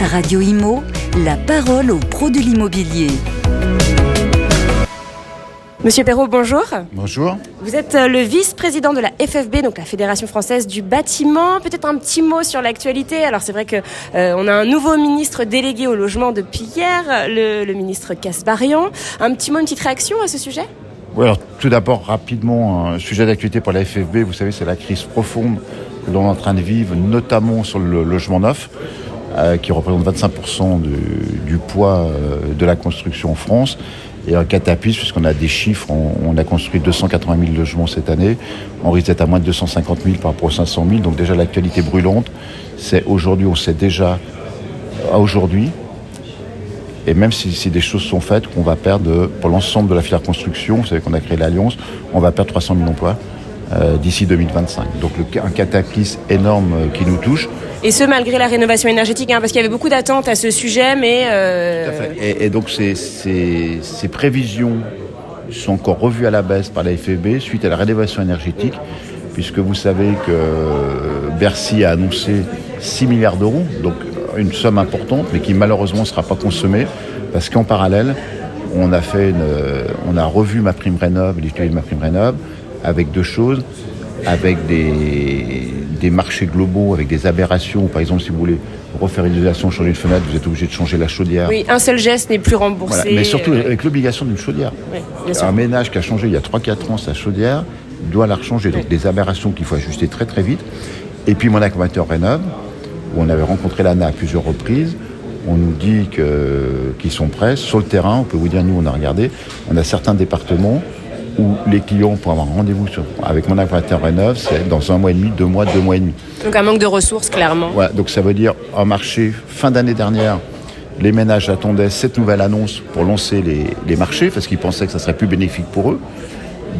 Radio Imo, la parole aux pros de l'immobilier. Monsieur Perrault, bonjour. Bonjour. Vous êtes euh, le vice-président de la FFB, donc la Fédération française du bâtiment. Peut-être un petit mot sur l'actualité. Alors c'est vrai que euh, on a un nouveau ministre délégué au logement depuis hier, le, le ministre Casbarian. Un petit mot, une petite réaction à ce sujet? Oui, alors tout d'abord rapidement, un sujet d'actualité pour la FFB, vous savez, c'est la crise profonde que l'on est en train de vivre, notamment sur le logement neuf, qui représente 25% du, poids euh, de la construction en France. Et un catapiste, puisqu'on a des chiffres, on, a construit 280 000 logements cette année, on risque d'être à moins de 250 000 par rapport aux 500 000, donc déjà l'actualité brûlante, c'est aujourd'hui, on sait déjà, à aujourd'hui, et même si, des choses sont faites, qu'on va perdre, pour l'ensemble de la filière construction, vous savez qu'on a créé l'Alliance, on va perdre 300 000 emplois euh, d'ici 2025. Donc un cataclysme énorme euh, qui nous touche. Et ce, malgré la rénovation énergétique, hein, parce qu'il y avait beaucoup d'attentes à ce sujet, mais... Euh... Et, et, donc ces, prévisions sont encore revues à la baisse par la FEB suite à la rénovation énergétique, puisque vous savez que Bercy a annoncé 6 milliards d'euros, donc une somme importante, mais qui malheureusement ne sera pas consommée, parce qu'en parallèle, on a, fait une, on a revu ma prime rénov, l'utilité de ma prime rénov, avec deux choses, avec des, des, marchés globaux, avec des aberrations. Par exemple, si vous voulez refaire une isolation, changer une fenêtre, vous êtes obligé de changer la chaudière. Oui, un seul geste n'est plus remboursé. Voilà. Mais surtout avec l'obligation d'une chaudière. Oui, un ménage qui a changé il y a 3-4 ans sa chaudière doit la rechanger. Donc des aberrations qu'il faut ajuster très très vite. Et puis mon accompagnateur Rénov, où on avait rencontré l'ANA à plusieurs reprises, on nous dit qu'ils qu sont prêts. Sur le terrain, on peut vous dire, nous, on a regardé, on a certains départements où les clients, pour avoir rendez-vous avec mon accompagnateur Rénov, c'est dans un mois et demi, deux mois, deux mois et demi. Donc un manque de ressources, clairement. Voilà, donc ça veut dire un marché, fin d'année dernière, les ménages attendaient cette nouvelle annonce pour lancer les, les marchés, parce qu'ils pensaient que ça serait plus bénéfique pour eux.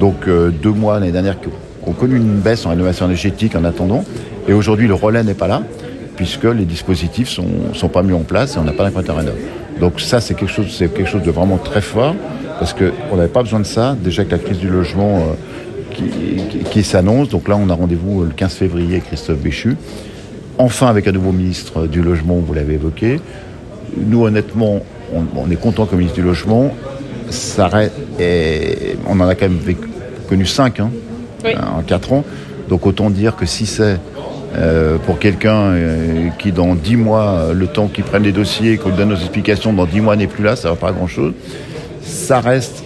Donc euh, deux mois l'année dernière qui ont connu une baisse en rénovation énergétique en attendant. Et aujourd'hui, le relais n'est pas là puisque les dispositifs sont, sont pas mis en place et on n'a pas d'accompagnateur rénov. Donc ça, c'est quelque chose, c'est quelque chose de vraiment très fort parce qu'on n'avait pas besoin de ça. Déjà que la crise du logement euh, qui, qui, qui s'annonce. Donc là, on a rendez-vous le 15 février avec Christophe Béchu. Enfin, avec un nouveau ministre du logement, vous l'avez évoqué. Nous, honnêtement, on, on est content comme ministre du logement. Ça et on en a quand même vécu, connu cinq hein, oui. en quatre ans. Donc autant dire que si c'est euh, pour quelqu'un euh, qui dans 10 mois, le temps qu'il prenne les dossiers, qu'on donne nos explications, dans 10 mois n'est plus là, ça va pas grand chose. Ça reste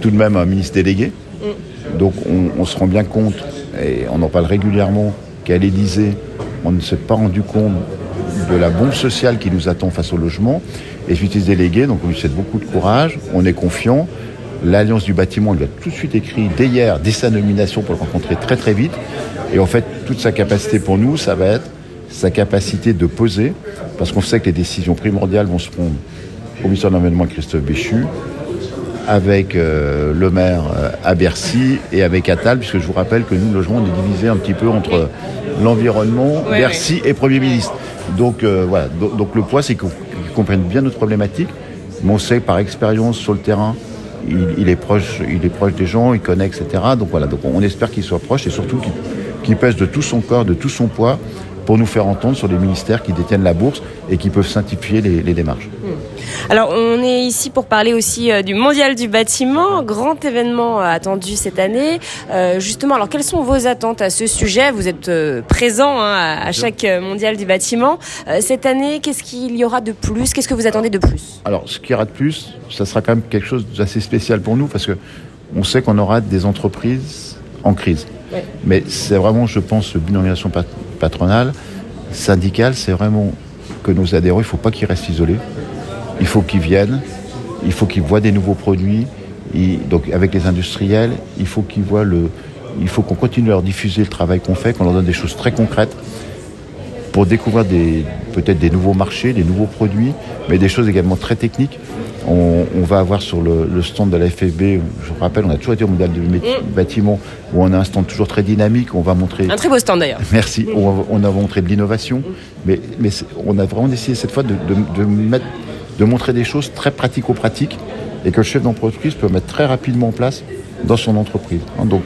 tout de même un ministre délégué. Mm. Donc on, on, se rend bien compte, et on en parle régulièrement, qu'à l'Élysée, on ne s'est pas rendu compte de la bombe sociale qui nous attend face au logement. Et je suis délégué, donc on lui souhaite beaucoup de courage, on est confiant. L'Alliance du bâtiment lui a tout de suite écrit dès hier, dès sa nomination, pour le rencontrer très très vite. Et en fait, toute sa capacité pour nous, ça va être sa capacité de poser, parce qu'on sait que les décisions primordiales vont se prendre au ministère de l'Environnement Christophe Béchu, avec euh, le maire euh, à Bercy et avec Attal, puisque je vous rappelle que nous, le logement, on est divisé un petit peu entre l'environnement, Bercy et Premier ministre. Donc euh, voilà, donc, donc, le poids, c'est qu'ils comprennent bien notre problématique, mais on sait par expérience sur le terrain, il, il, est proche, il est proche des gens, il connaît, etc. Donc voilà, donc on espère qu'il soit proche et surtout qu'il qui pèse de tout son corps, de tout son poids, pour nous faire entendre sur les ministères qui détiennent la bourse et qui peuvent simplifier les, les démarches. Alors, on est ici pour parler aussi euh, du Mondial du bâtiment, grand événement euh, attendu cette année. Euh, justement, alors quelles sont vos attentes à ce sujet? Vous êtes présent hein, à, à, chaque Mondial du bâtiment. Euh, cette année, qu'est-ce qu'il y aura de plus? Qu'est-ce que vous attendez de plus? Alors, ce qu'il y aura de plus, ça sera quand même quelque chose d'assez spécial pour nous parce que on sait qu'on aura des entreprises en crise. Ouais. Mais c'est vraiment, je pense, une organisation patronale, syndicale, c'est vraiment que nos adhérents, il ne faut pas qu'ils restent isolés. Il faut qu'ils viennent, il faut qu'ils voient des nouveaux produits. Et donc avec les industriels, il faut qu'ils voient le, il faut qu'on continue à leur diffuser le travail qu'on fait, qu'on leur donne des choses très concrètes pour découvrir des, peut-être des nouveaux marchés, des nouveaux produits, mais des choses également très techniques. On, on va avoir sur le, le, stand de la FFB, je vous rappelle, on a toujours été au modèle du mmh. bâtiment, où on a un stand toujours très dynamique. On va montrer. Un très beau stand d'ailleurs. Merci. Mmh. On, on, a montré de l'innovation, mais, mais on a vraiment décidé cette fois de, de, de, mettre, de montrer des choses très pratico-pratiques et que le chef d'entreprise peut mettre très rapidement en place dans son entreprise. Hein, donc,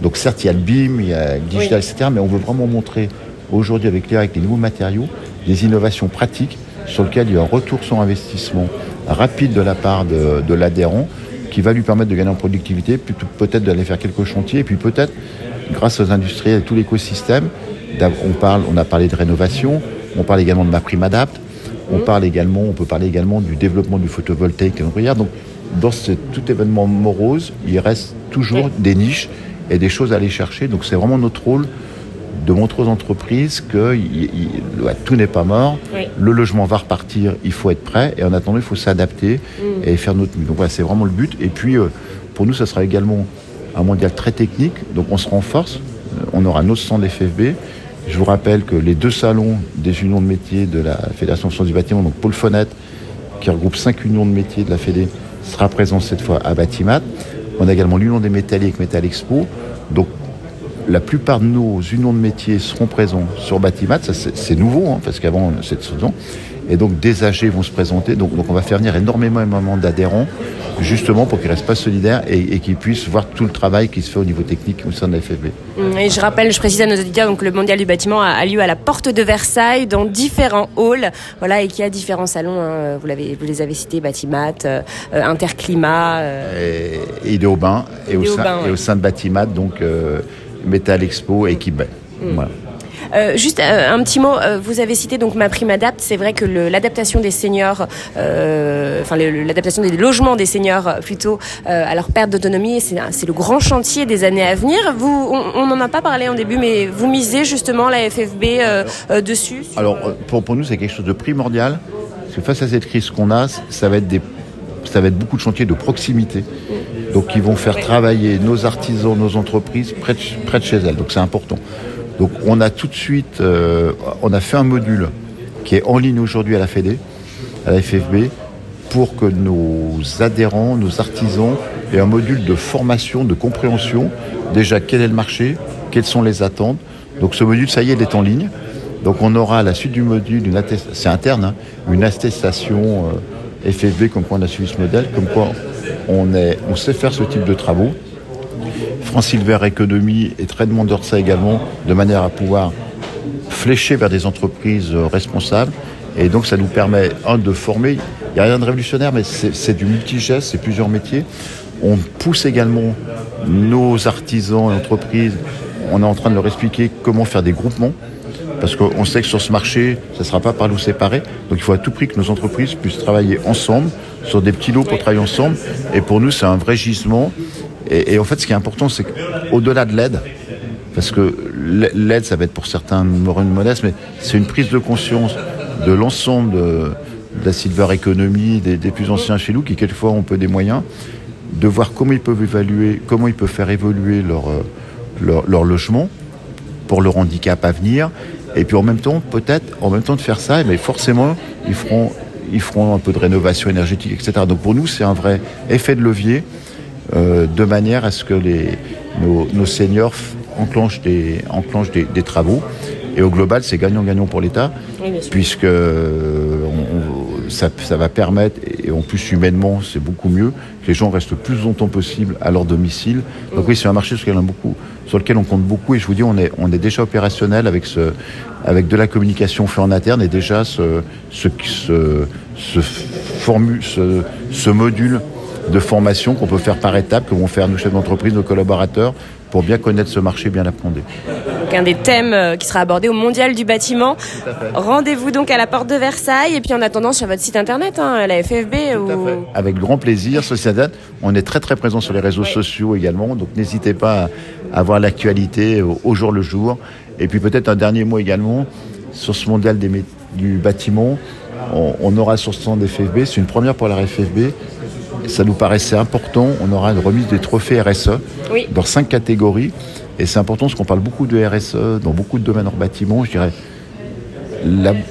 donc certes, il y a le BIM, il y a le digital, oui. etc., mais on veut vraiment montrer aujourd'hui avec les, avec les nouveaux matériaux des innovations pratiques sur lesquelles il y a un retour sur investissement rapide de la part de, de l'adhérent qui va lui permettre de gagner en productivité, peut-être d'aller faire quelques chantiers, et puis peut-être, grâce aux industriels et tout l'écosystème, on, parle, on a parlé de rénovation, on parle également de ma prime adapt, on, parle également, on peut parler également du développement du photovoltaïque et Donc, dans ce, tout événement morose, il reste toujours des niches et des choses à aller chercher. Donc, c'est vraiment notre rôle de montrer aux entreprises que tout n'est pas mort, le logement va repartir, il faut être prêt, et en attendant, il faut s'adapter mmh. et faire notre mieux. Donc voilà, c'est vraiment le but. Et puis, euh, pour nous, ça sera également un mondial très technique, donc on se renforce, on aura nos stands FFB, je vous rappelle que les deux salons des unions de métiers de la Fédération de du bâtiment, donc Paul Fenêtre, qui regroupe cinq unions de métiers de la Fédé, sera présent cette fois à Batimat. On a également l'union des métalliques, Métal Expo. Donc la plupart de nos unions de métiers seront présents sur Batimat. c'est nouveau, hein, parce qu'avant, cette saison. Et donc des AG vont se présenter. Donc, donc on va faire venir énormément, énormément d'adhérents justement pour qu'ils restent pas solidaires et, qu'ils puissent voir tout le travail qui se fait au niveau technique au sein de la FFB. Mm, et je rappelle, je précise à nos auditeurs, donc le Mondial du bâtiment a, lieu à la porte de Versailles, dans différents halls, voilà, et qui a différents salons. Hein, vous, l'avez, vous les avez cités, Batimat, euh, Interclimat. Euh... Et, et, au, sein, et au sein de Batimat, donc euh, Metal Expo et Equipe mm. Voilà. Euh, juste euh, un petit mot, euh, vous avez cité donc ma prime adapt. C'est vrai que l'adaptation des seniors, enfin l'adaptation des logements des seniors plutôt à leur perte d'autonomie, c'est le grand chantier des années à venir. Vous, on n'en a pas parlé en début, mais vous misez justement la FFB dessus. Alors pour, pour nous, c'est quelque chose de primordial. Parce que face à cette crise qu'on a, ça va être des ça va être beaucoup de chantiers de proximité. Donc, qui vont faire travailler nos artisans, nos entreprises près de, près de chez elles. Donc, c'est important. Donc on a tout de suite, euh, on a fait un module qui est en ligne aujourd'hui à la FED, à la FFB, pour que nos adhérents, nos artisans aient un module de formation, de compréhension. Déjà, quel est le marché Quelles sont les attentes Donc ce module, ça y est, il est en ligne. Donc on aura à la suite du module, c'est interne, hein, une attestation euh, FFB comme quoi on a suivi ce modèle, comme quoi on sait faire ce type de travaux. France Silver Économie est très demandeur de ça également, de manière à pouvoir flécher vers des entreprises responsables. Et donc ça nous permet, un, de former. Il n'y a rien de révolutionnaire, mais c'est du multigeste, c'est plusieurs métiers. On pousse également nos artisans et entreprises. On est en train de leur expliquer comment faire des groupements. Parce qu'on sait que sur ce marché, ça ne sera pas par loup séparé. Donc il faut à tout prix que nos entreprises puissent travailler ensemble, sur des petits lots pour travailler ensemble. Et pour nous, c'est un vrai gisement. Et, en fait, ce qui est important, c'est qu'au-delà de l'aide, parce que l'aide, ça va être pour certains modestes, mais c'est une prise de conscience de l'ensemble de, la silver economy, des, plus anciens chez nous, qui quelquefois ont peu des moyens, de voir comment ils peuvent évaluer, comment ils peuvent faire évoluer leur, leur, leur logement pour leur handicap à venir. Et puis en même temps, peut-être, en même temps de faire ça, mais forcément, ils feront, ils feront un peu de rénovation énergétique, etc. Donc pour nous, c'est un vrai effet de levier euh, de manière à ce que les, nos, seniors enclenchent, des, enclenchent des, travaux. Et au global, c'est gagnant-gagnant pour l'État, puisque euh, ça, va permettre, et en plus humainement, c'est beaucoup mieux, que les gens restent le plus longtemps possible à leur domicile. Donc oui, c'est un marché sur lequel on, beaucoup, sur lequel on compte beaucoup. Et je vous dis, on est, on est déjà opérationnel avec, ce, avec de la communication fait en interne et déjà ce, ce, ce, ce, ce, ce module de formation qu'on peut faire par étapes, que vont faire nos chefs d'entreprise, nos collaborateurs, pour bien connaître ce marché, bien l'apprendre. Un des thèmes euh, qui sera abordé au Mondial du bâtiment. Rendez-vous donc à la porte de Versailles et puis en attendant sur votre site internet, hein, la FFB. Avec grand plaisir, Sociedad. On est très très présent sur les réseaux sociaux également, donc n'hésitez pas à voir l'actualité au, jour le jour. Et puis peut-être un dernier mot également sur ce Mondial du bâtiment. On, aura sur ce stand des FFB, c'est une première pour la FFB, ça nous paraissait important. On aura une remise des trophées RSE dans cinq catégories. Et c'est important parce qu'on parle beaucoup de RSE dans beaucoup de domaines en bâtiment. Je dirais,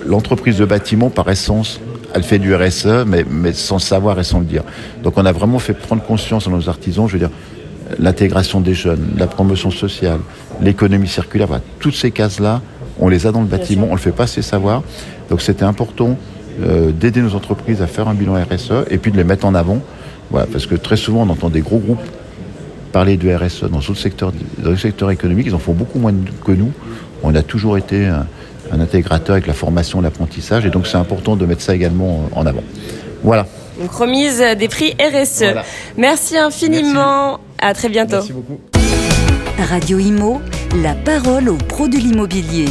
l'entreprise de bâtiment, par essence, elle fait du RSE, mais, mais sans savoir et sans le dire. Donc on a vraiment fait prendre conscience à nos artisans, je veux dire, l'intégration des jeunes, la promotion sociale, l'économie circulaire, toutes ces cases-là, on les a dans le bâtiment, on le fait pas assez savoir. Donc c'était important euh, d'aider nos entreprises à faire un bilan RSE et puis de les mettre en avant parce que très souvent, on entend des gros groupes parler de RSE dans d'autres secteurs, dans secteurs économiques. Ils en font beaucoup moins que nous. On a toujours été un intégrateur avec la formation, l'apprentissage. Et donc c'est important de mettre ça également en avant. Voilà. Donc remise des prix RSE. Voilà. Merci infiniment. À très bientôt. Merci beaucoup. Radio Imo, la parole aux pros de l'immobilier.